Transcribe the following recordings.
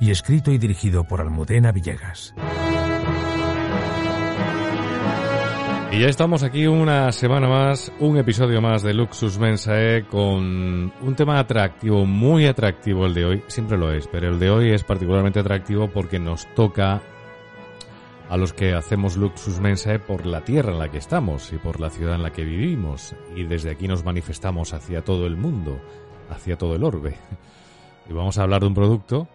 y escrito y dirigido por Almudena Villegas. Y ya estamos aquí una semana más, un episodio más de Luxus Mensae con un tema atractivo, muy atractivo el de hoy, siempre lo es, pero el de hoy es particularmente atractivo porque nos toca a los que hacemos Luxus Mensae por la tierra en la que estamos y por la ciudad en la que vivimos y desde aquí nos manifestamos hacia todo el mundo, hacia todo el orbe. Y vamos a hablar de un producto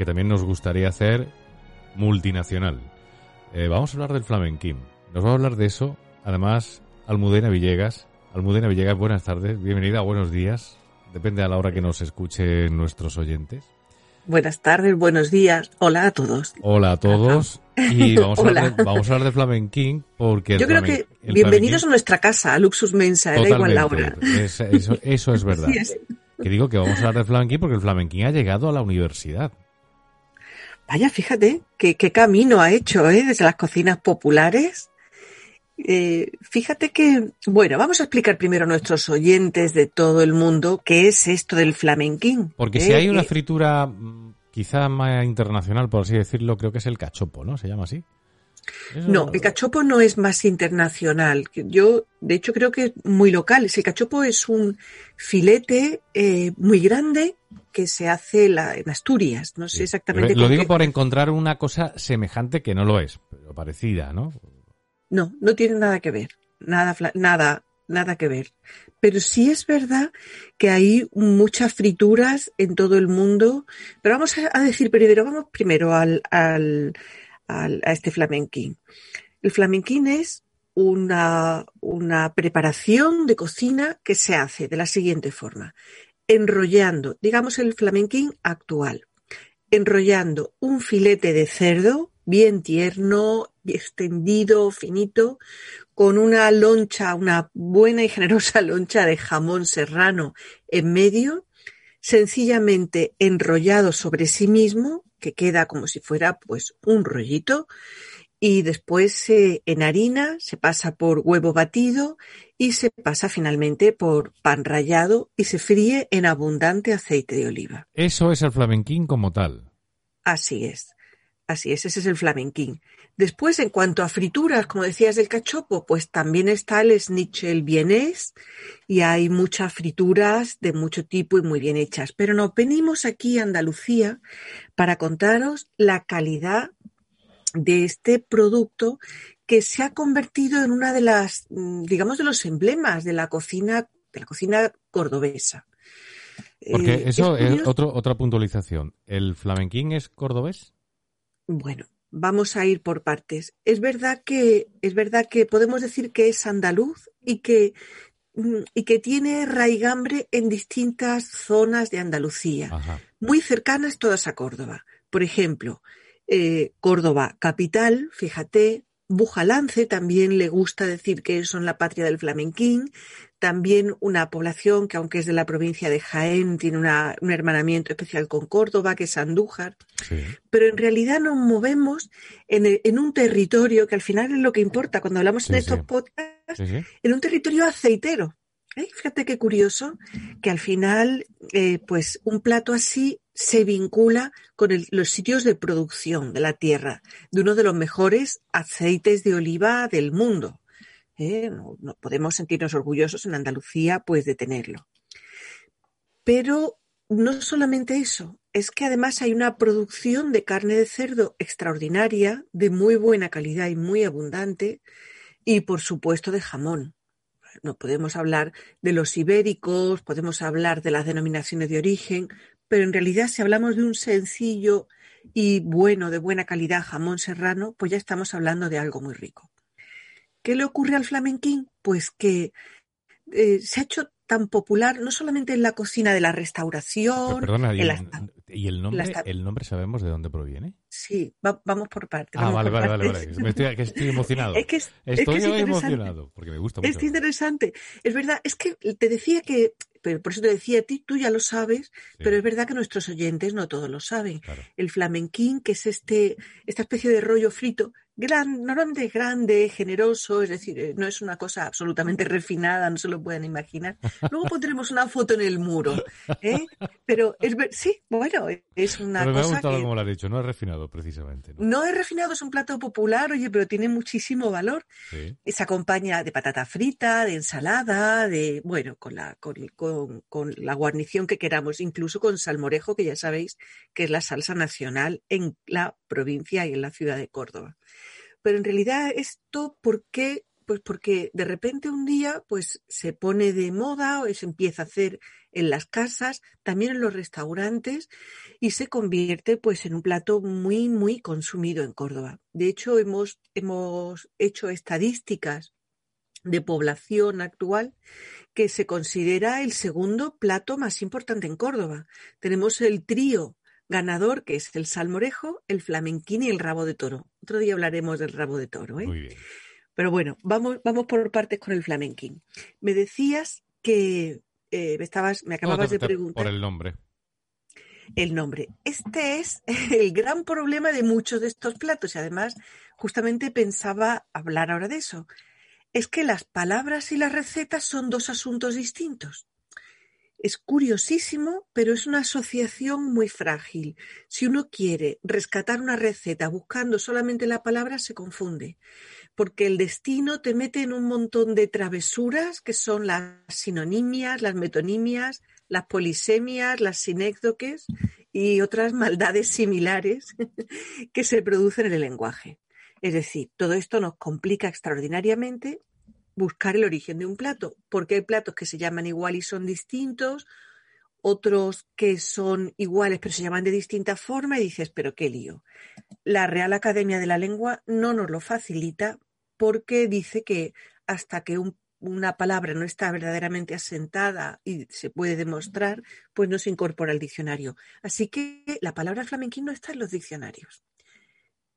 que también nos gustaría hacer multinacional. Eh, vamos a hablar del flamenquín. Nos va a hablar de eso, además, Almudena Villegas. Almudena Villegas, buenas tardes, bienvenida, buenos días. Depende a la hora que nos escuchen nuestros oyentes. Buenas tardes, buenos días. Hola a todos. Hola a todos. Y vamos, a hablar, de, vamos a hablar de flamenquín porque... Yo creo que bienvenidos a nuestra casa, a Luxus Mensa, da igual la hora. eso, eso, es verdad. Que digo que vamos a hablar de flamenquín porque el flamenquín ha llegado a la universidad. Vaya, fíjate qué, qué camino ha hecho ¿eh? desde las cocinas populares eh, fíjate que, bueno, vamos a explicar primero a nuestros oyentes de todo el mundo qué es esto del flamenquín. Porque si hay una fritura mm, quizá más internacional, por así decirlo, creo que es el cachopo, ¿no? ¿Se llama así? No, el cachopo no es más internacional. Yo, de hecho, creo que es muy local. El cachopo es un filete eh, muy grande que se hace en Asturias. No sé exactamente. Lo, digo por encontrar una cosa semejante que no lo es, pero parecida, ¿no? No, no tiene nada que ver, nada, nada, nada que ver. Pero sí es verdad que hay muchas frituras en todo el mundo. Pero vamos a, decir primero, vamos primero al, al, al, a este flamenquín. El flamenquín es una, una preparación de cocina que se hace de la siguiente forma. Enrollando, digamos el flamenquín actual, enrollando un filete de cerdo bien tierno, extendido, finito, con una loncha, una buena y generosa loncha de jamón serrano en medio, sencillamente enrollado sobre sí mismo, que queda como si fuera pues un rollito, y después se en harina, se pasa por huevo batido y se pasa finalmente por pan rallado y se fríe en abundante aceite de oliva. Eso es el flamenquín como tal. Así es. Así es, ese es el flamenquín. Después, en cuanto a frituras, como decías del cachopo, pues también está el schnitzel vienés y hay muchas frituras de mucho tipo y muy bien hechas. Pero nos venimos aquí a Andalucía para contaros la calidad de este producto que se ha convertido en una de las, mm, digamos, de los emblemas de la cocina, de la cocina cordobesa. Porque eh, eso es, otra puntualización. ¿El flamenquín es cordobés? Bueno, vamos a ir por partes. Es verdad que, es verdad que podemos decir que es andaluz y que, mm, y que tiene raigambre en distintas zonas de Andalucía, muy cercanas todas a Córdoba. Por ejemplo, eh, Córdoba capital, fíjate, Bujalance también le gusta decir que son la patria del flamenquín, también una población que aunque es de la provincia de Jaén, tiene un hermanamiento especial con Córdoba, que es Andújar, pero en realidad nos movemos en, un territorio que al final es lo que importa cuando hablamos en estos podcasts, en un territorio aceitero. ¿Eh? Fíjate qué curioso que al final, eh, pues un plato así se vincula con los sitios de producción de la tierra, de uno de los mejores aceites de oliva del mundo. ¿eh? No, podemos sentirnos orgullosos en Andalucía, pues, de tenerlo. Pero no solamente eso, es que además hay una producción de carne de cerdo extraordinaria, de muy buena calidad y muy abundante, y por supuesto de jamón. No podemos hablar de los ibéricos, podemos hablar de las denominaciones de origen, pero en realidad si hablamos de un sencillo y bueno, de buena calidad jamón serrano, pues ya estamos hablando de algo muy rico. ¿Qué le ocurre al flamenquín? Pues que eh, se ha hecho tan popular no solamente en la cocina de la restauración. Perdona, ¿y, el, nombre, el nombre sabemos de dónde proviene? Sí, vamos por partes. Ah, vale, vale, vale, vale, estoy, emocionado. es que estoy emocionado porque me gusta mucho. Es interesante. Es verdad, es que te decía que pero por eso te decía a ti, tú ya lo sabes, pero es verdad que nuestros oyentes no todos lo saben. El flamenquín, que es este, esta especie de rollo frito, gran, normalmente grande, generoso, es decir, eh, no es una cosa absolutamente refinada, no se lo pueden imaginar. Luego pondremos una foto en el muro, ¿eh? Pero es sí, bueno, es una pero me ha gustado como lo has dicho, no es refinado precisamente. ¿no? es refinado, es un plato popular, oye, pero tiene muchísimo valor. Se acompaña de patata frita, de ensalada, de, bueno, con la, con, con, con la guarnición que queramos, incluso con salmorejo, que ya sabéis que es la salsa nacional en la provincia y en la ciudad de Córdoba. Pero en realidad esto, ¿por qué? Pues porque de repente un día pues se pone de moda o se empieza a hacer en las casas, también en los restaurantes y se convierte pues en un plato muy muy consumido en Córdoba. De hecho hemos hemos hecho estadísticas de población actual que se considera el segundo plato más importante en Córdoba. Tenemos el trío ganador, que es el salmorejo, el flamenquín y el rabo de toro. Otro día hablaremos del rabo de toro. ¿eh? Muy bien. Pero bueno, vamos, vamos por partes con el flamenquín. Me decías que eh, me, estabas, me acababas de preguntar. Por el nombre. El nombre. Este es el gran problema de muchos de estos platos y además justamente pensaba hablar ahora de eso. Es que las palabras y las recetas son dos asuntos distintos. Es curiosísimo, pero es una asociación muy frágil. Si uno quiere rescatar una receta buscando solamente la palabra, se confunde, porque el destino te mete en un montón de travesuras que son las sinonimias, las metonimias, las polisemias, las sinécdoques y otras maldades similares que se producen en el lenguaje. Es decir, todo esto nos complica extraordinariamente buscar el origen de un plato, porque hay platos que se llaman igual y son distintos, otros que son iguales pero se llaman de distinta forma y dices, pero qué lío. La Real Academia de la Lengua no nos lo facilita porque dice que hasta que una palabra no está verdaderamente asentada y se puede demostrar, pues no se incorpora al diccionario. Así que la palabra flamenquín no está en los diccionarios.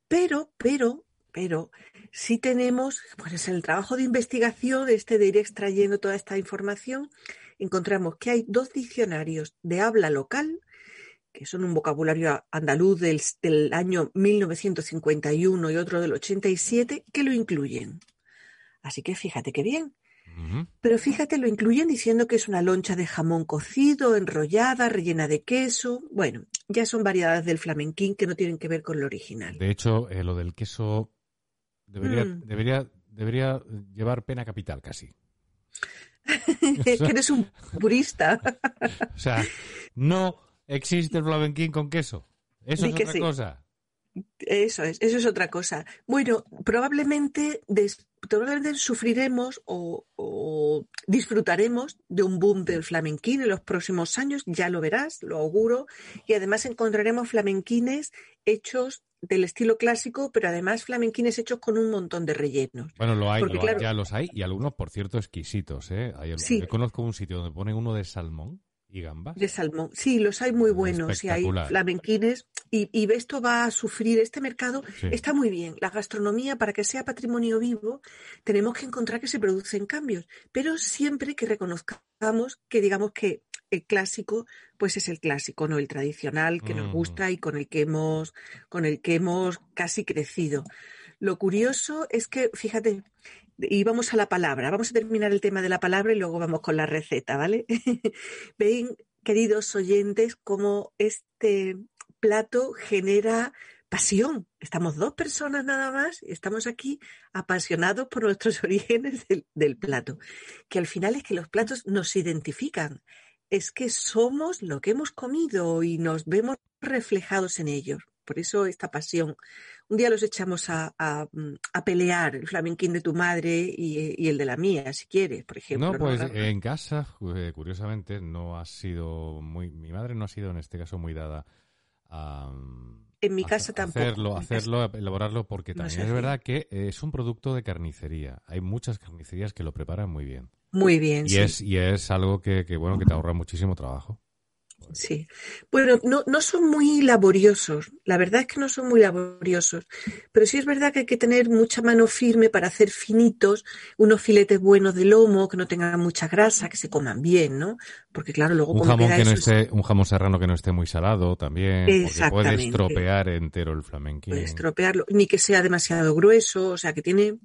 Pero, pero, pero sí tenemos, pues en el trabajo de investigación, este de ir extrayendo toda esta información, encontramos que hay dos diccionarios de habla local, que son un vocabulario andaluz del, del año 1951 y otro del 87, que lo incluyen. Así que fíjate qué bien. Pero fíjate, lo incluyen diciendo que es una loncha de jamón cocido, enrollada, rellena de queso. Bueno, ya son variedades del flamenquín que no tienen que ver con lo original. De hecho, eh, lo del queso Debería, mm. debería, debería llevar pena capital casi. que eres un purista. o sea, no existe el flamenquín con queso. Eso es otra cosa. Eso es, eso es otra cosa. Bueno, probablemente, probablemente sufriremos o, o, disfrutaremos de un boom del flamenquín en los próximos años, ya lo verás, lo auguro, y además encontraremos flamenquines hechos del estilo clásico, pero además flamenquines hechos con un montón de rellenos. Bueno, lo hay, ya los hay, y algunos, por cierto, exquisitos. ¿eh? Hay, Yo conozco un sitio donde ponen uno de salmón y gambas. De salmón, sí, los hay muy buenos, y hay flamenquines, y, y, esto va a sufrir, este mercado está muy bien. La gastronomía, para que sea patrimonio vivo, tenemos que encontrar que se producen cambios, pero siempre que reconozcamos que digamos que el clásico, pues es el clásico, ¿no? El tradicional que nos gusta y con el que hemos, con el que hemos casi crecido. Lo curioso es que, fíjate, y vamos a la palabra, vamos a terminar el tema de la palabra y luego vamos con la receta, ¿vale? Ven, queridos oyentes, cómo este plato genera pasión. Estamos dos personas nada más y estamos aquí apasionados por nuestros orígenes del, del, plato, que al final es que los platos nos identifican es que somos lo que hemos comido y nos vemos reflejados en ellos. Por eso esta pasión. Un día los echamos a, pelear, el flamenquín de tu madre y, el de la mía, si quieres, por ejemplo. No, pues en casa, eh, curiosamente, no ha sido muy... Mi madre no ha sido en este caso muy dada a... En mi casa tampoco. Hacerlo, hacerlo, elaborarlo, porque también es verdad que es un producto de carnicería. Hay muchas carnicerías que lo preparan muy bien. Muy bien. Y, sí. es, y es algo que, que, bueno, que te ahorra muchísimo trabajo. Sí. Bueno, no, no son muy laboriosos. La verdad es que no son muy laboriosos. Pero sí es verdad que hay que tener mucha mano firme para hacer finitos, unos filetes buenos de lomo, que no tengan mucha grasa, que se coman bien, ¿no? Porque claro, luego Un como jamón que no esté, un jamón serrano que no esté muy salado también, porque puede estropear entero el flamenquín. puede estropearlo, ni que sea demasiado grueso, o sea que tiene,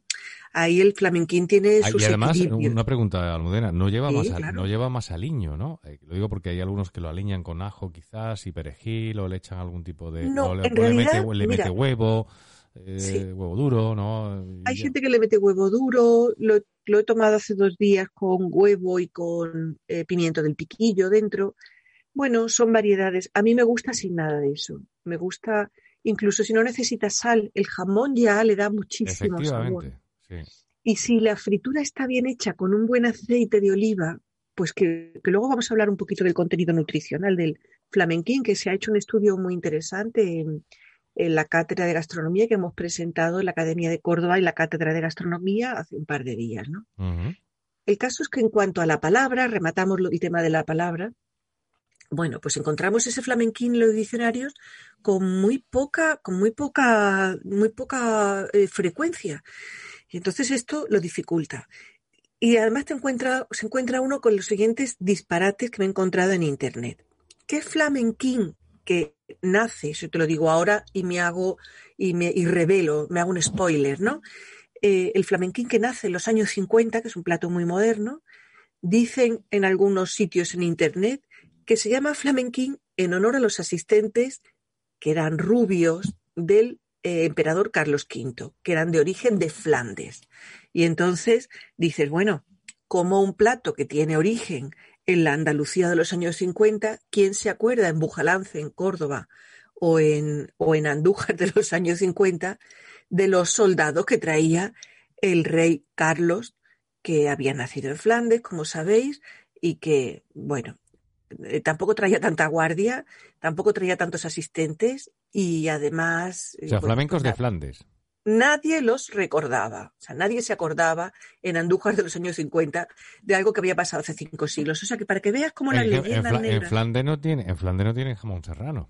ahí el flamenquín tiene sus y además, equilibrios. una pregunta, Almudena, no lleva, Sí, más, claro. no lleva más aliño, ¿no? Eh, Lo digo porque hay algunos que lo aliñan con ajo quizás y perejil o le echan algún tipo de... No, le, en o le mete, realidad, mete mira. huevo, eh, Sí. huevo duro, ¿no? Y Hay ya. gente que le mete huevo duro, lo, lo he tomado hace dos días con huevo y con eh, pimiento del piquillo dentro. Bueno, son variedades. A mí me gusta sin nada de eso. Me gusta, incluso si no necesita sal, el jamón ya le da muchísimo sabor. Sí. Y si la fritura está bien hecha con un buen aceite de oliva, pues que, que luego vamos a hablar un poquito del contenido nutricional del flamenquín, que se ha hecho un estudio muy interesante en, en la cátedra de gastronomía que hemos presentado en la Academia de Córdoba y la cátedra de gastronomía hace un par de días, ¿no? El caso es que en cuanto a la palabra, rematamos el tema de la palabra. Bueno, pues encontramos ese flamenquín en los diccionarios con muy poca, con muy poca, muy poca eh, frecuencia. Y entonces esto lo dificulta. Y además se encuentra uno con los siguientes disparates que me he encontrado en internet. ¿Qué flamenquín que nace? Eso te lo digo ahora y me hago y me revelo, me hago un spoiler, ¿no? Eh, el flamenquín que nace en los años 50, que es un plato muy moderno, dicen en algunos sitios en internet que se llama flamenquín en honor a los asistentes que eran rubios del eh, emperador Carlos V, que eran de origen de Flandes. Y entonces dices, bueno, como un plato que tiene origen en la Andalucía de los años 50, ¿quién se acuerda en Bujalance, en Córdoba o en, o en Andújar de los años 50 de los soldados que traía el rey Carlos, que había nacido en Flandes, como sabéis, y que, bueno, eh, tampoco traía tanta guardia, tampoco traía tantos asistentes y además... O sea, bueno, flamencos de Flandes. nadie los recordaba. O sea, nadie se acordaba en Andújar de los años 50 de algo que había pasado hace cinco siglos. O sea, que para que veas cómo las En, en, Flandes no tiene, en Flandes no tienen jamón serrano.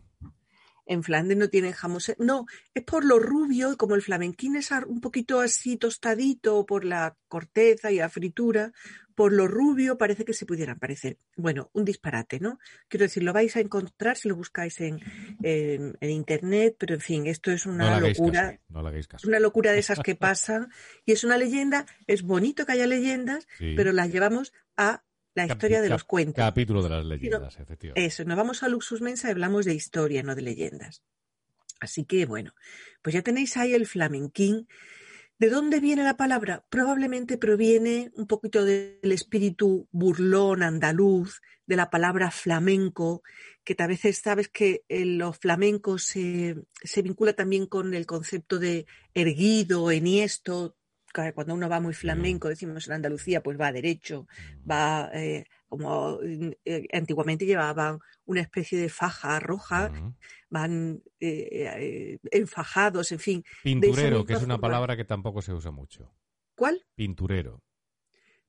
en Flandes no tienen jamón. ser- No, es por lo rubio y como el flamenquín es un poquito así tostadito por la corteza y la fritura, por lo rubio parece que se pudieran parecer. Bueno, un disparate, ¿no? Quiero decir, lo vais a encontrar si lo buscáis en, en- en internet, pero en fin, esto es No una hagáis locura. caso. No caso. una locura de esas que pasan y es una leyenda. Es bonito que haya leyendas, Sí. pero las llevamos a la Cap- historia de los cuentos. Capítulo de las leyendas, efectivamente. Eso, nos vamos a Luxus Mensa y hablamos de historia, no de leyendas. Así que bueno, pues ya tenéis ahí el flamenquín. ¿De dónde viene la palabra? Probablemente proviene un poquito del espíritu burlón andaluz, de la palabra flamenco, que a veces sabes que en los flamencos se, se vincula también con el concepto de erguido, enhiesto. Cuando uno va muy flamenco, decimos en Andalucía, pues va derecho, va eh, como eh, antiguamente llevaban una especie de faja roja, van eh, eh, enfajados, en fin. Pinturero, que es una forma. palabra que tampoco se usa mucho. ¿Cuál? Pinturero.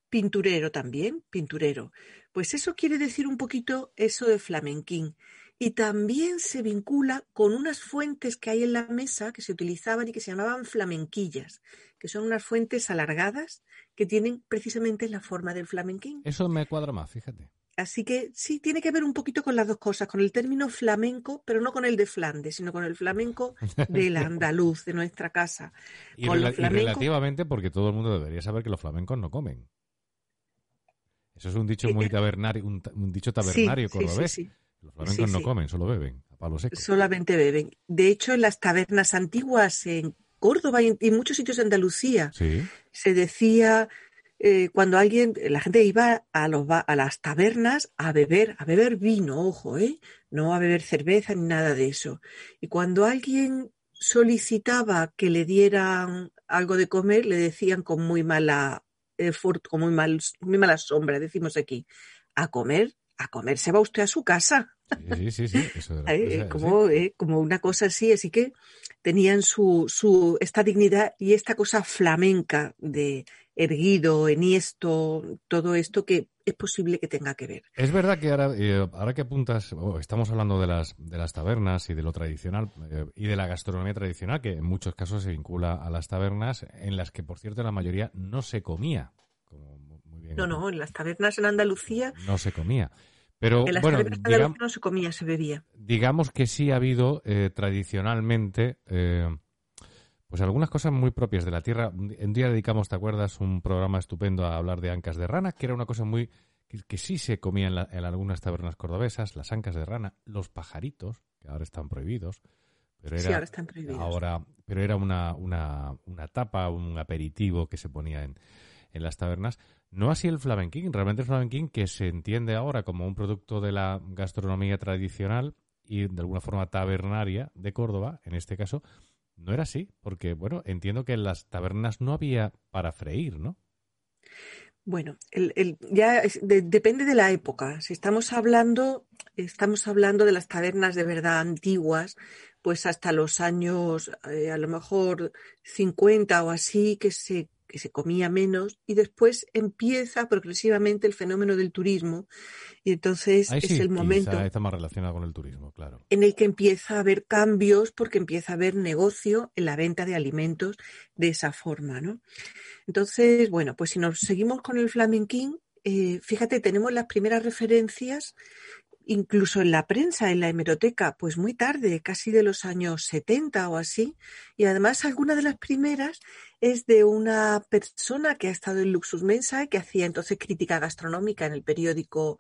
Pinturero también, pinturero. Pues eso quiere decir un poquito eso de flamenquín. Y también se vincula con unas fuentes que hay en la mesa que se utilizaban y que se llamaban flamenquillas, que son unas fuentes alargadas que tienen precisamente la forma del flamenquín. Eso me cuadra más, fíjate. Así que sí, tiene que ver un poquito con las dos cosas, con el término flamenco, pero no con el de Flandes, sino con el flamenco del andaluz, de nuestra casa. Y, Con rela- los y flamencos- relativamente porque todo el mundo debería saber que los flamencos no comen. Eso es un dicho Eh, muy eh, tabernario, un, dicho Sí, tabernario sí, sí, cordobés. sí. Los flamencos Sí, no sí. comen, solo beben, a palo seco. Solamente beben. De hecho, en las tabernas antiguas en Córdoba y en, muchos sitios de Andalucía Sí, se decía eh, cuando alguien, la gente iba a, los, a las tabernas a beber, a beber vino, ojo, ¿eh? No a beber cerveza ni nada de eso. Y cuando alguien solicitaba que le dieran algo de comer, le decían con muy mala, eh, fort- con muy, mal, muy mala sombra, decimos aquí, a comer, a comer se va usted a su casa. Sí, sí, sí. Eso eh, como, eh, como una cosa así, así que tenían su, su, esta dignidad y esta cosa flamenca de erguido, enhiesto, todo esto que es posible que tenga que ver. Es verdad que ahora, eh, ahora que apuntas, oh, estamos hablando de las, de las tabernas y de lo tradicional eh, y de la gastronomía tradicional, que en muchos casos se vincula a las tabernas, en las que, por cierto, la mayoría no se comía. no, no, en las tabernas en Andalucía. No se comía. Pero, en las bueno, en Andalucía no se comía, se bebía. Digamos que sí ha habido eh, tradicionalmente pues algunas cosas muy propias de la tierra. Un día dedicamos, ¿te acuerdas? Un programa estupendo a hablar de ancas de rana, que era una cosa muy que, sí se comía en, algunas tabernas cordobesas, las ancas de rana, los pajaritos, que ahora están prohibidos. Pero era, sí, ahora están prohibidos. Ahora, pero era una, una, una tapa, un aperitivo que se ponía en, en las tabernas. No así el flamenquín. Realmente el flamenquín, que se entiende ahora como un producto de la gastronomía tradicional y de alguna forma tabernaria de Córdoba, en este caso, no era así, porque, bueno, entiendo que en las tabernas no había para freír, ¿no? Bueno, el, ya depende de la época. Si estamos hablando, estamos hablando de las tabernas de verdad antiguas, pues hasta los años, eh, a lo mejor 50 o así, que se que se comía menos y después empieza progresivamente el fenómeno del turismo y entonces es el momento está más relacionado con el turismo, claro. En el que empieza a haber cambios porque empieza a haber negocio en la venta de alimentos de esa forma, ¿no? Entonces, bueno, pues si nos seguimos con el flamenquín, eh, fíjate, tenemos las primeras referencias incluso en la prensa, en la hemeroteca, pues muy tarde, casi de los años 70 o así. Y además alguna de las primeras es de una persona que ha estado en Luxus Mensa, que hacía entonces crítica gastronómica en el periódico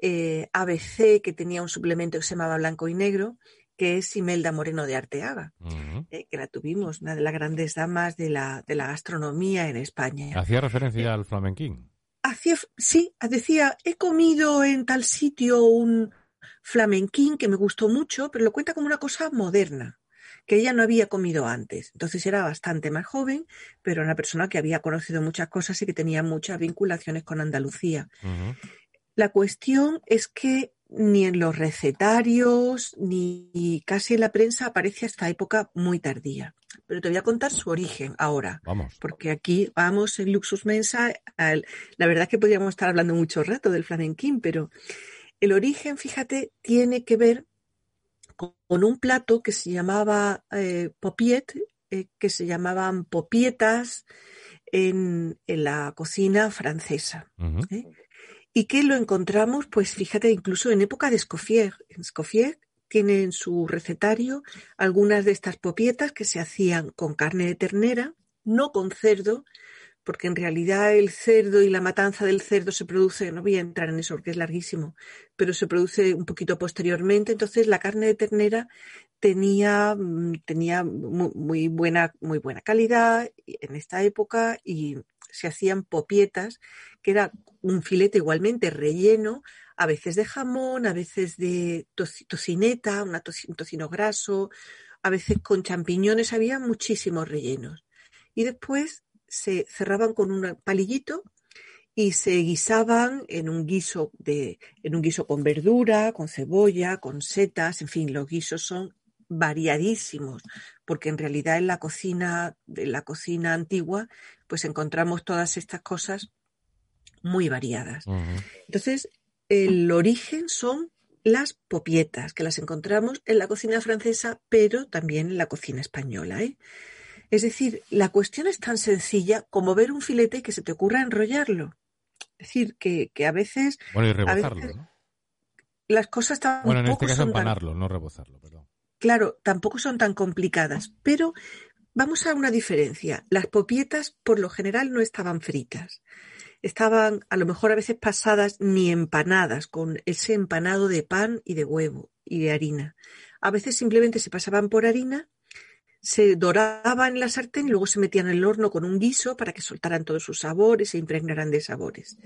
eh, ABC, que tenía un suplemento que se llamaba Blanco y Negro, que es Imelda Moreno de Arteaga, eh, que la tuvimos, una de las grandes damas de la, de la gastronomía en España. Hacía referencia eh, al flamenquín hacía, sí, decía, he comido en tal sitio un flamenquín que me gustó mucho, pero lo cuenta como una cosa moderna, que ella no había comido antes. Entonces era bastante más joven, pero una persona que había conocido muchas cosas y que tenía muchas vinculaciones con Andalucía. La cuestión es que ni en los recetarios, ni casi en la prensa aparece esta época muy tardía. Pero te voy a contar su origen ahora. Vamos. Porque aquí vamos en Luxus Mensa. la verdad es que podríamos estar hablando mucho rato del flamenquín, pero el origen, fíjate, tiene que ver con, un plato que se llamaba eh, popiet, eh, que se llamaban popietas en, la cocina francesa y que lo encontramos, pues fíjate, incluso en época de Escoffier. En Escoffier tiene en su recetario algunas de estas popietas que se hacían con carne de ternera, no con cerdo, porque en realidad el cerdo y la matanza del cerdo se produce, no voy a entrar en eso porque es larguísimo, pero se produce un poquito posteriormente. Entonces la carne de ternera tenía, mm, tenía muy, buena, muy buena calidad en esta época y se hacían popietas, que era un filete igualmente relleno, a veces de jamón, a veces de tocineta, un tocino graso, a veces con champiñones, había muchísimos rellenos. Y después se cerraban con un palillito y se guisaban en un guiso de, en un guiso con verdura, con cebolla, con setas, en fin, los guisos son variadísimos, porque en realidad en la cocina, en la cocina antigua, pues encontramos todas estas cosas muy variadas. Entonces, el origen son las popietas, que las encontramos en la cocina francesa, pero también en la cocina española. ¿eh? Es decir, la cuestión es tan sencilla como ver un filete y que se te ocurra enrollarlo. Es decir, que, a veces... Bueno, y rebozarlo, ¿no? Las cosas están Bueno, en este caso empanarlo, no rebozarlo, perdón. Claro, tampoco son tan complicadas, pero vamos a una diferencia. Las popietas por lo general no estaban fritas. Estaban a lo mejor a veces pasadas ni empanadas con ese empanado de pan y de huevo y de harina. A veces simplemente se pasaban por harina se doraba en la sartén y luego se metían en el horno con un guiso para que soltaran todos sus sabores e impregnaran de sabores.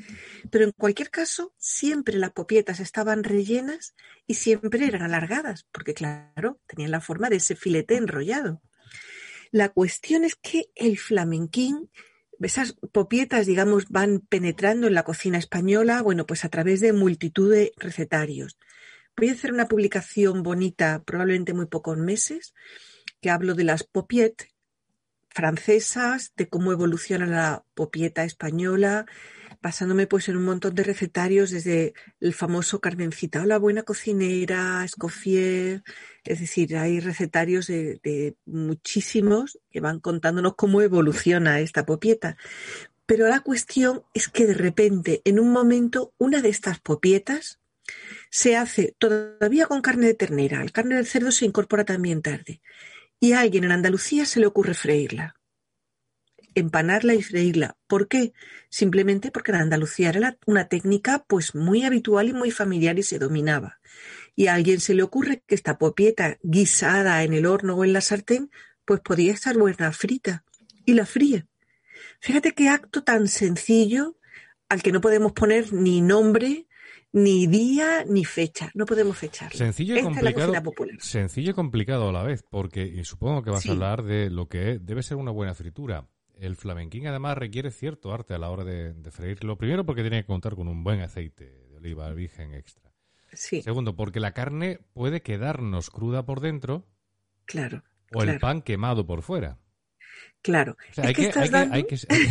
Pero en cualquier caso, siempre las popietas estaban rellenas y siempre eran alargadas, porque claro, tenían la forma de ese filete enrollado. La cuestión es que el flamenquín esas popietas, digamos, van penetrando en la cocina española, bueno, pues a través de multitud de recetarios. Voy a hacer una publicación bonita, probablemente muy pocos meses, hablo de las popiettes francesas, de cómo evoluciona la popieta española, basándome pues en un montón de recetarios desde el famoso Carmencita o la buena cocinera, Escoffier, es decir, hay recetarios de, muchísimos que van contándonos cómo evoluciona esta popieta. Pero la cuestión es que de repente, en un momento, una de estas popietas se hace todavía con carne de ternera. El carne de cerdo se incorpora también tarde. Y a alguien en Andalucía se le ocurre freírla empanarla y freírla. ¿Por qué? Simplemente porque en Andalucía era una técnica pues muy habitual y muy familiar y se dominaba. Y a alguien se le ocurre que esta popieta guisada en el horno o en la sartén pues podía estar buena frita y la fríe. Fíjate qué acto tan sencillo al que no podemos poner ni nombre, ni día, ni fecha. No podemos fechar. Sencillo y complicado. sencillo y complicado a la vez, porque supongo que vas a hablar de lo que debe ser una buena fritura el flamenquín además requiere cierto arte a la hora de, freírlo. Primero porque tiene que contar con un buen aceite de oliva virgen extra. Sí. Segundo, porque la carne puede quedarnos cruda por dentro. Claro. O el pan quemado por fuera. Claro. hay, que,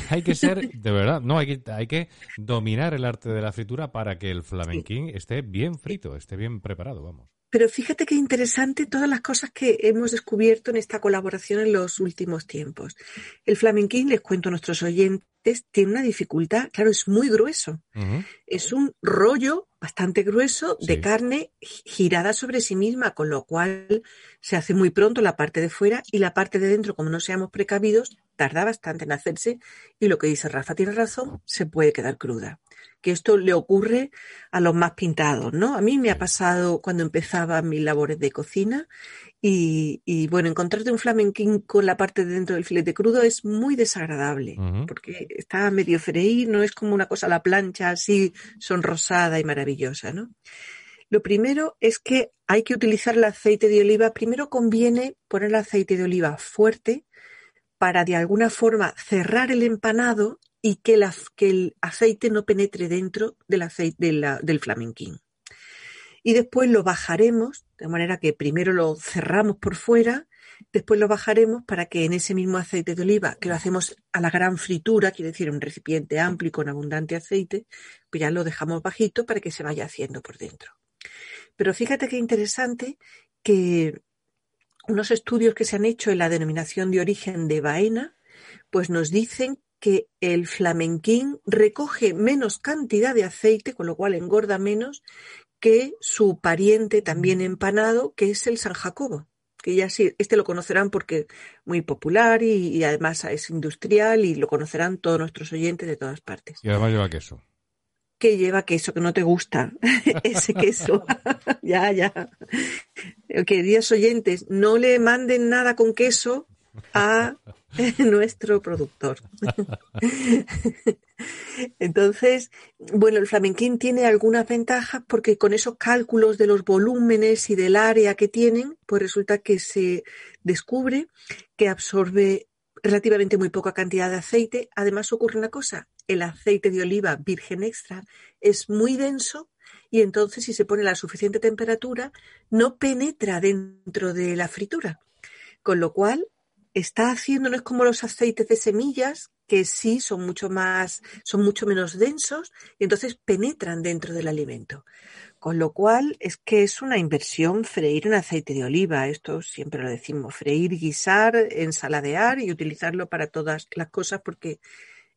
hay, que, ser, de verdad, no, hay que, hay que dominar el arte de la fritura para que el flamenquín esté bien frito, esté bien preparado, vamos. Pero fíjate qué interesante todas las cosas que hemos descubierto en esta colaboración en los últimos tiempos. El flamenquín, les cuento a nuestros oyentes, tiene una dificultad, claro, es muy grueso. Es un rollo bastante grueso de carne girada sobre sí misma, con lo cual se hace muy pronto la parte de fuera y la parte de dentro, como no seamos precavidos, tarda bastante en hacerse y lo que dice Rafa tiene razón, se puede quedar cruda que esto le ocurre a los más pintados, ¿no? A mí me ha pasado cuando empezaba mis labores de cocina y, bueno, encontrarte un flamenquín con la parte de dentro del filete crudo es muy desagradable porque está medio freír, no es como una cosa a la plancha así sonrosada y maravillosa, ¿no? Lo primero es que hay que utilizar el aceite de oliva. Primero conviene poner el aceite de oliva fuerte para de alguna forma cerrar el empanado y que, el aceite no penetre dentro del, aceite, del flamenquín. Y después lo bajaremos, de manera que primero lo cerramos por fuera, después lo bajaremos para que en ese mismo aceite de oliva, que lo hacemos a la gran fritura, quiere decir un recipiente amplio y con abundante aceite, pues ya lo dejamos bajito para que se vaya haciendo por dentro. Pero fíjate qué interesante que unos estudios que se han hecho en la denominación de origen de Baena, pues nos dicen que el flamenquín recoge menos cantidad de aceite, con lo cual engorda menos, que su pariente también empanado, que es el San Jacobo. Que ya sí, este lo conocerán porque es muy popular y, además es industrial y lo conocerán todos nuestros oyentes de todas partes. Y además lleva queso. Que lleva queso, que no te gusta ese queso. ya, ya. Queridos oyentes, no le manden nada con queso a nuestro productor. Entonces, bueno, el flamenquín tiene algunas ventajas porque con esos cálculos de los volúmenes y del área que tienen, pues resulta que se descubre que absorbe relativamente muy poca cantidad de aceite. Además ocurre una cosa, el aceite de oliva virgen extra es muy denso y entonces si se pone la suficiente temperatura no penetra dentro de la fritura. Con lo cual está haciendo, no es como los aceites de semillas, que sí son mucho más, son mucho menos densos y entonces penetran dentro del alimento. Con lo cual es que es una inversión freír en aceite de oliva. Esto siempre lo decimos, freír, guisar, ensaladear y utilizarlo para todas las cosas porque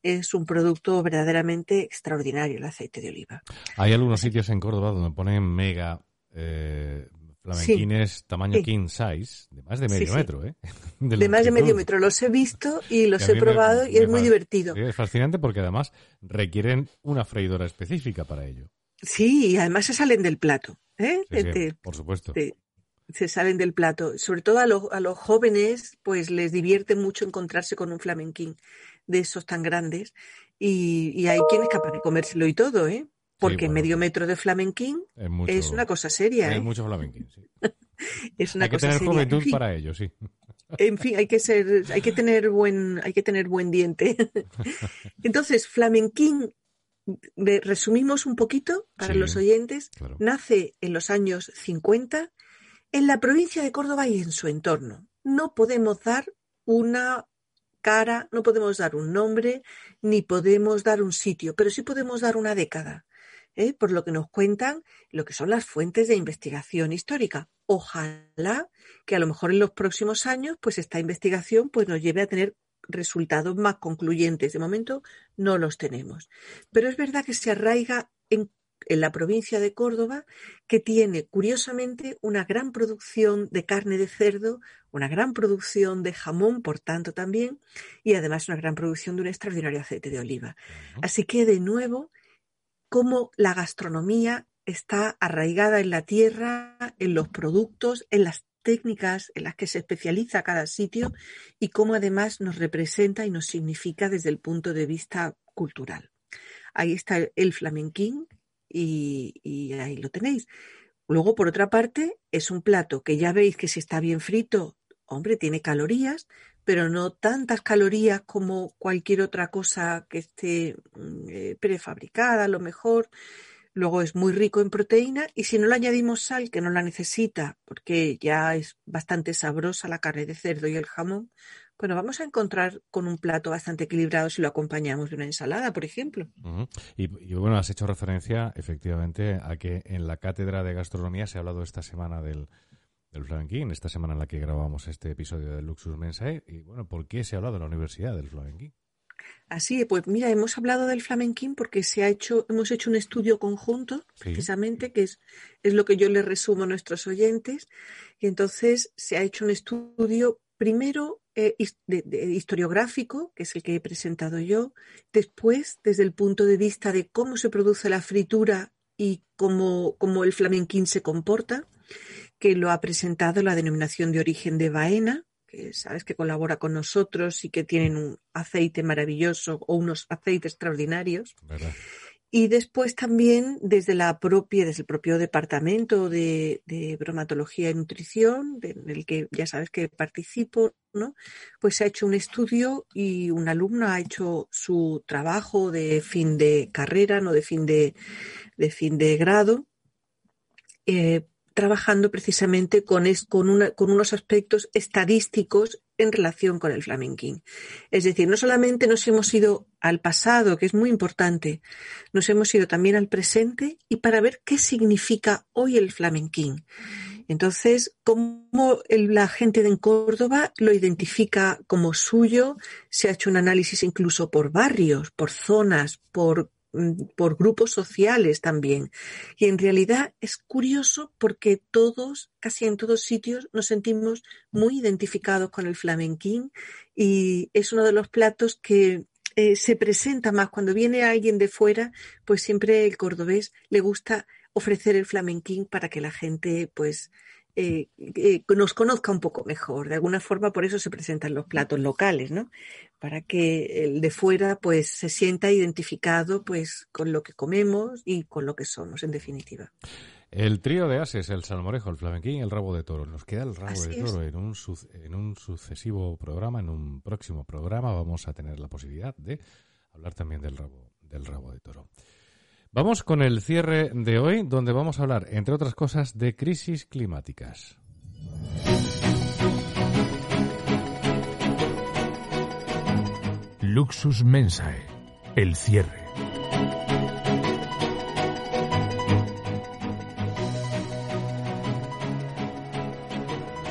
es un producto verdaderamente extraordinario el aceite de oliva. Hay algunos sitios en Córdoba donde ponen mega eh, flamenquines tamaño king size, de más de medio metro, ¿eh? De, más de medio metro. Los he visto y los he probado y es muy divertido. Es fascinante porque además requieren una freidora específica para ello. Sí, y además se salen del plato. ¿eh? por supuesto. se salen del plato. Sobre todo a, a los jóvenes, pues les divierte mucho encontrarse con un flamenquín de esos tan grandes. Y, y hay quienes capaz de comérselo y todo, ¿eh? Porque medio metro de flamenquín es, una cosa seria. Es ¿eh? mucho flamenquín, sí. es una Hay que tener juventud para ello, sí. En fin, hay que ser, hay que tener buen, hay que tener buen diente. Entonces, flamenquín, resumimos un poquito para los oyentes, nace en los años 50 en la provincia de Córdoba y en su entorno. No podemos dar una cara, no podemos dar un nombre, ni podemos dar un sitio, pero sí podemos dar una década. ¿eh? por lo que nos cuentan lo que son las fuentes de investigación histórica. Ojalá que a lo mejor en los próximos años, pues esta investigación pues, nos lleve a tener resultados más concluyentes. De momento no los tenemos. Pero es verdad que se arraiga en, en la provincia de Córdoba, que tiene curiosamente una gran producción de carne de cerdo, una gran producción de jamón, por tanto también, y además una gran producción de un extraordinario aceite de oliva. Así que de nuevo cómo la gastronomía está arraigada en la tierra, en los productos, en las técnicas en las que se especializa cada sitio y cómo además nos representa y nos significa desde el punto de vista cultural. Ahí está el flamenquín y, ahí lo tenéis. Luego, por otra parte, es un plato que ya veis que si está bien frito, hombre, tiene calorías, pero no tantas calorías como cualquier otra cosa que esté mm, eh, prefabricada, a lo mejor. Luego es muy rico en proteína y si no le añadimos sal, que no la necesita, porque ya es bastante sabrosa la carne de cerdo y el jamón, bueno, vamos a encontrar con un plato bastante equilibrado si lo acompañamos de una ensalada, por ejemplo. y, bueno, has hecho referencia efectivamente a que en la cátedra de gastronomía se ha hablado esta semana del, del flamenquín, esta semana en la que grabamos este episodio de Luxus Mensae. Y bueno, ¿por qué se ha hablado de la Universidad del Flamenquín? Así, pues mira, hemos hablado del flamenquín porque se ha hecho, hemos hecho un estudio conjunto, precisamente, que es, es lo que yo le resumo a nuestros oyentes. Y entonces se ha hecho un estudio primero eh, historiográfico, que es el que he presentado yo, después desde el punto de vista de cómo se produce la fritura y cómo, cómo el flamenquín se comporta, que lo ha presentado la denominación de origen de Baena, que sabes que colabora con nosotros y que tienen un aceite maravilloso o unos aceites extraordinarios. Y después también desde la propia, desde el propio departamento de, bromatología y nutrición, en el que ya sabes que participo, ¿no? Pues se ha hecho un estudio y un alumno ha hecho su trabajo de fin de carrera, no de fin de, de fin de grado, eh, trabajando precisamente con, con, unos aspectos estadísticos en relación con el flamenquín. Es decir, no solamente nos hemos ido al pasado, que es muy importante, nos hemos ido también al presente y para ver qué significa hoy el flamenquín. Entonces, cómo la gente de Córdoba lo identifica como suyo, se ha hecho un análisis incluso por barrios, por zonas, por por grupos sociales también. Y en realidad es curioso porque todos, casi en todos sitios, nos sentimos muy identificados con el flamenquín y es uno de los platos que eh, se presenta más cuando viene alguien de fuera, pues siempre el cordobés le gusta ofrecer el flamenquín para que la gente pues eh, eh, nos conozca un poco mejor. De alguna forma, por eso se presentan los platos locales, ¿no? Para que el de fuera, pues, se sienta identificado, pues, con lo que comemos y con lo que somos, en definitiva. El trío de ases, el salmorejo, el flamenquín y el rabo de toro. Nos queda el rabo de toro en un, en un sucesivo programa, en un próximo programa vamos a tener la posibilidad de hablar también del rabo, del rabo de toro. Vamos con el cierre de hoy, donde vamos a hablar, entre otras cosas, de crisis climáticas. Luxus Mensae, el cierre.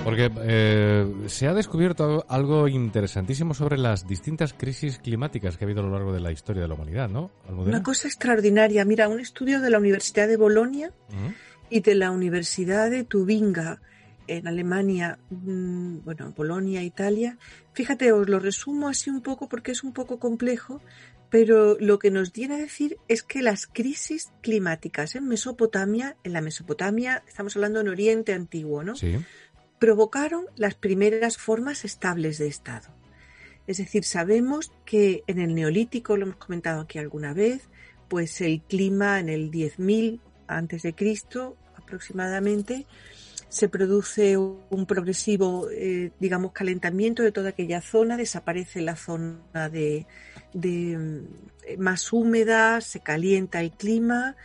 Porque eh, se ha descubierto algo interesantísimo sobre las distintas crisis climáticas que ha habido a lo largo de la historia de la humanidad, ¿no? Una cosa extraordinaria. Mira, un estudio de la Universidad de Bolonia y de la Universidad de Tubinga en Alemania, mm, bueno, Bolonia, Italia. Fíjate, os lo resumo así un poco porque es un poco complejo, pero lo que nos viene a decir es que las crisis climáticas en Mesopotamia, en la Mesopotamia, estamos hablando en Oriente Antiguo, ¿no? Sí provocaron las primeras formas estables de Estado. Es decir, sabemos que en el Neolítico, lo hemos comentado aquí alguna vez, pues el clima en el 10.000 antes de aproximadamente, se produce un progresivo, eh, digamos, calentamiento de toda aquella zona, desaparece la zona de, mm, más húmeda, se calienta el clima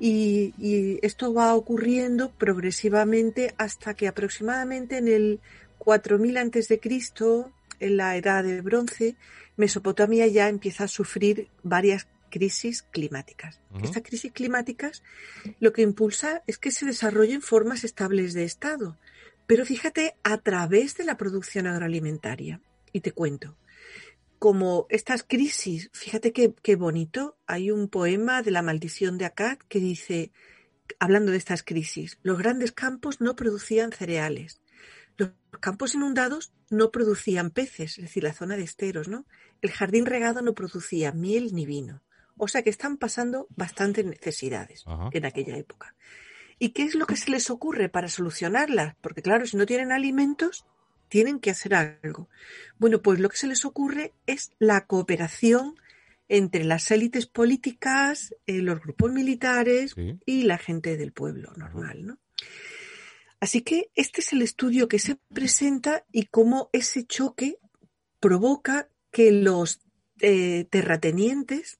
y, y, esto va ocurriendo progresivamente hasta que aproximadamente en el 4000 antes de Cristo, en la edad de bronce, Mesopotamia ya empieza a sufrir varias crisis climáticas. Estas crisis climáticas lo que impulsa es que se desarrollen formas estables de Estado, pero fíjate a través de la producción agroalimentaria. Y te cuento, como estas crisis, fíjate qué, qué bonito, hay un poema de la maldición de Akkad que dice, hablando de estas crisis, los grandes campos no producían cereales, los campos inundados no producían peces, es decir, la zona de esteros, ¿no? El jardín regado no producía miel ni vino. O sea que están pasando bastantes necesidades en aquella época. ¿Y qué es lo que se les ocurre para solucionarlas? Porque claro, si no tienen alimentos, tienen que hacer algo. Bueno, pues lo que se les ocurre es la cooperación entre las élites políticas, eh, los grupos militares y la gente del pueblo normal, ¿no? Así que este es el estudio que se presenta y cómo ese choque provoca que los eh, terratenientes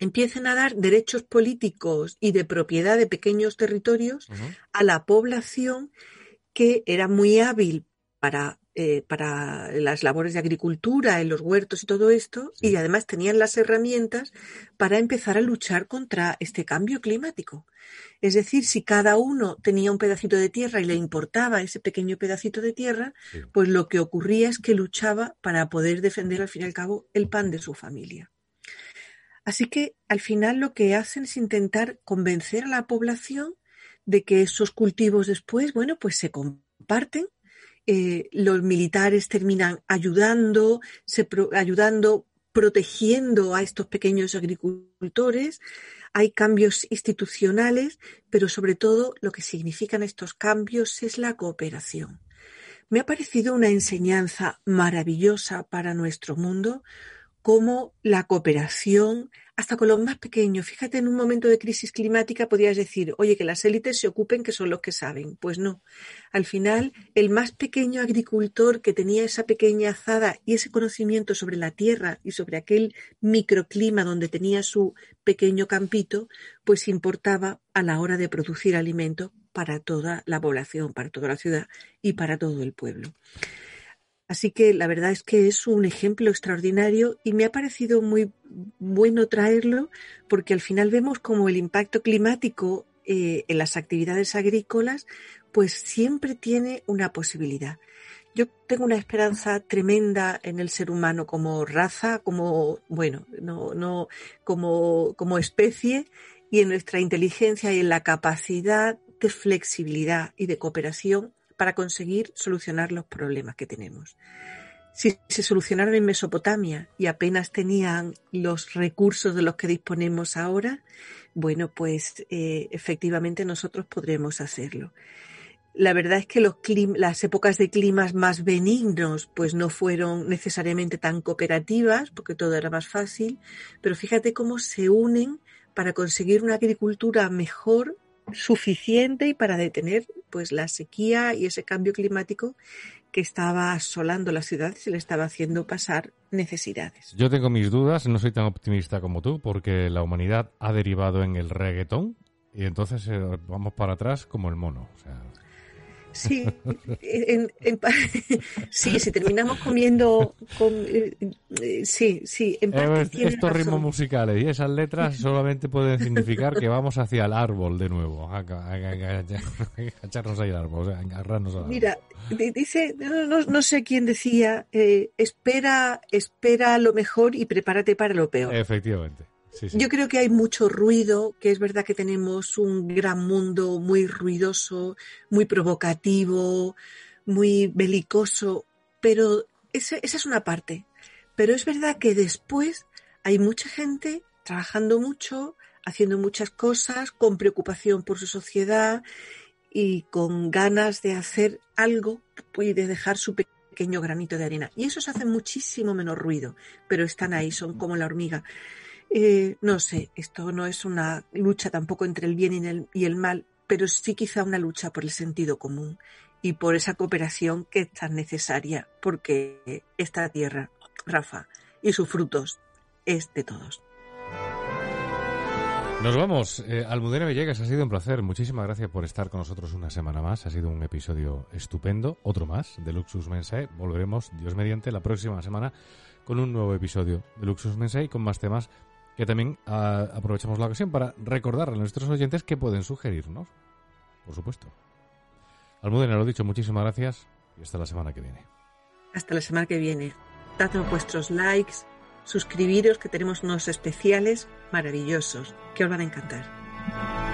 empiecen a dar derechos políticos y de propiedad de pequeños territorios a la población que era muy hábil para, eh, para las labores de agricultura, en los huertos y todo esto, y además tenían las herramientas para empezar a luchar contra este cambio climático. Es decir, si cada uno tenía un pedacito de tierra y le importaba ese pequeño pedacito de tierra, pues lo que ocurría es que luchaba para poder defender al fin y al cabo el pan de su familia. Así que al final lo que hacen es intentar convencer a la población de que esos cultivos después, bueno, pues se comparten. Eh, los militares terminan ayudando, se ayudando, protegiendo a estos pequeños agricultores. Hay cambios institucionales, pero sobre todo lo que significan estos cambios es la cooperación. Me ha parecido una enseñanza maravillosa para nuestro mundo como la cooperación, hasta con los más pequeños. Fíjate, en un momento de crisis climática podrías decir, oye, que las élites se ocupen, que son los que saben. Pues no. Al final, el más pequeño agricultor que tenía esa pequeña azada y ese conocimiento sobre la tierra y sobre aquel microclima donde tenía su pequeño campito, pues importaba a la hora de producir alimento para toda la población, para toda la ciudad y para todo el pueblo. Así que la verdad es que es un ejemplo extraordinario y me ha parecido muy bueno traerlo porque al final vemos como el impacto climático eh, en las actividades agrícolas pues siempre tiene una posibilidad. Yo tengo una esperanza tremenda en el ser humano como raza, como, bueno, no, no, como, como especie y en nuestra inteligencia y en la capacidad de flexibilidad y de cooperación para conseguir solucionar los problemas que tenemos. Si se solucionaron en Mesopotamia y apenas tenían los recursos de los que disponemos ahora, bueno, pues eh, efectivamente nosotros podremos hacerlo. La verdad es que las épocas de climas más benignos pues no fueron necesariamente tan cooperativas porque todo era más fácil, pero fíjate cómo se unen para conseguir una agricultura mejor suficiente y para detener pues la sequía y ese cambio climático que estaba asolando la ciudad y se le estaba haciendo pasar necesidades. Yo tengo mis dudas, no soy tan optimista como tú, porque la humanidad ha derivado en el reggaetón y entonces eh, vamos para atrás como el mono. Sí, en, sí, si terminamos comiendo, con, eh, eh, sí, sí, en parte eh, Estos ritmos musicales y esas letras solamente pueden significar que vamos hacia el árbol de nuevo, a, echarnos ahí al árbol, a agarrarnos al árbol. Mira, dice, no, no, sé quién decía, espera, espera lo mejor y prepárate para lo peor. Efectivamente. Yo creo que hay mucho ruido, que es verdad que tenemos un gran mundo muy ruidoso, muy provocativo, muy belicoso, pero esa, esa es una parte. Pero es verdad que después hay mucha gente trabajando mucho, haciendo muchas cosas, con preocupación por su sociedad y con ganas de hacer algo y de dejar su pequeño granito de arena. Y esos hacen muchísimo menos ruido, pero están ahí, son como la hormiga. Eh, no sé, esto no es una lucha tampoco entre el bien y el, mal, pero sí quizá una lucha por el sentido común y por esa cooperación que es tan necesaria, porque esta tierra, Rafa, y sus frutos es de todos. Nos vamos. Eh, Almudena Villegas, ha sido un placer. Muchísimas gracias por estar con nosotros una semana más. Ha sido un episodio estupendo, otro más de Luxus Mensae. Volveremos, Dios mediante, la próxima semana con un nuevo episodio de Luxus Mensae y con más temas que también ah, aprovechamos la ocasión para recordarle a nuestros oyentes que pueden sugerirnos, por supuesto. Almudena, lo dicho, muchísimas gracias y hasta la semana que viene. Hasta la semana que viene. Dadnos vuestros likes, suscribiros que tenemos unos especiales maravillosos que os van a encantar.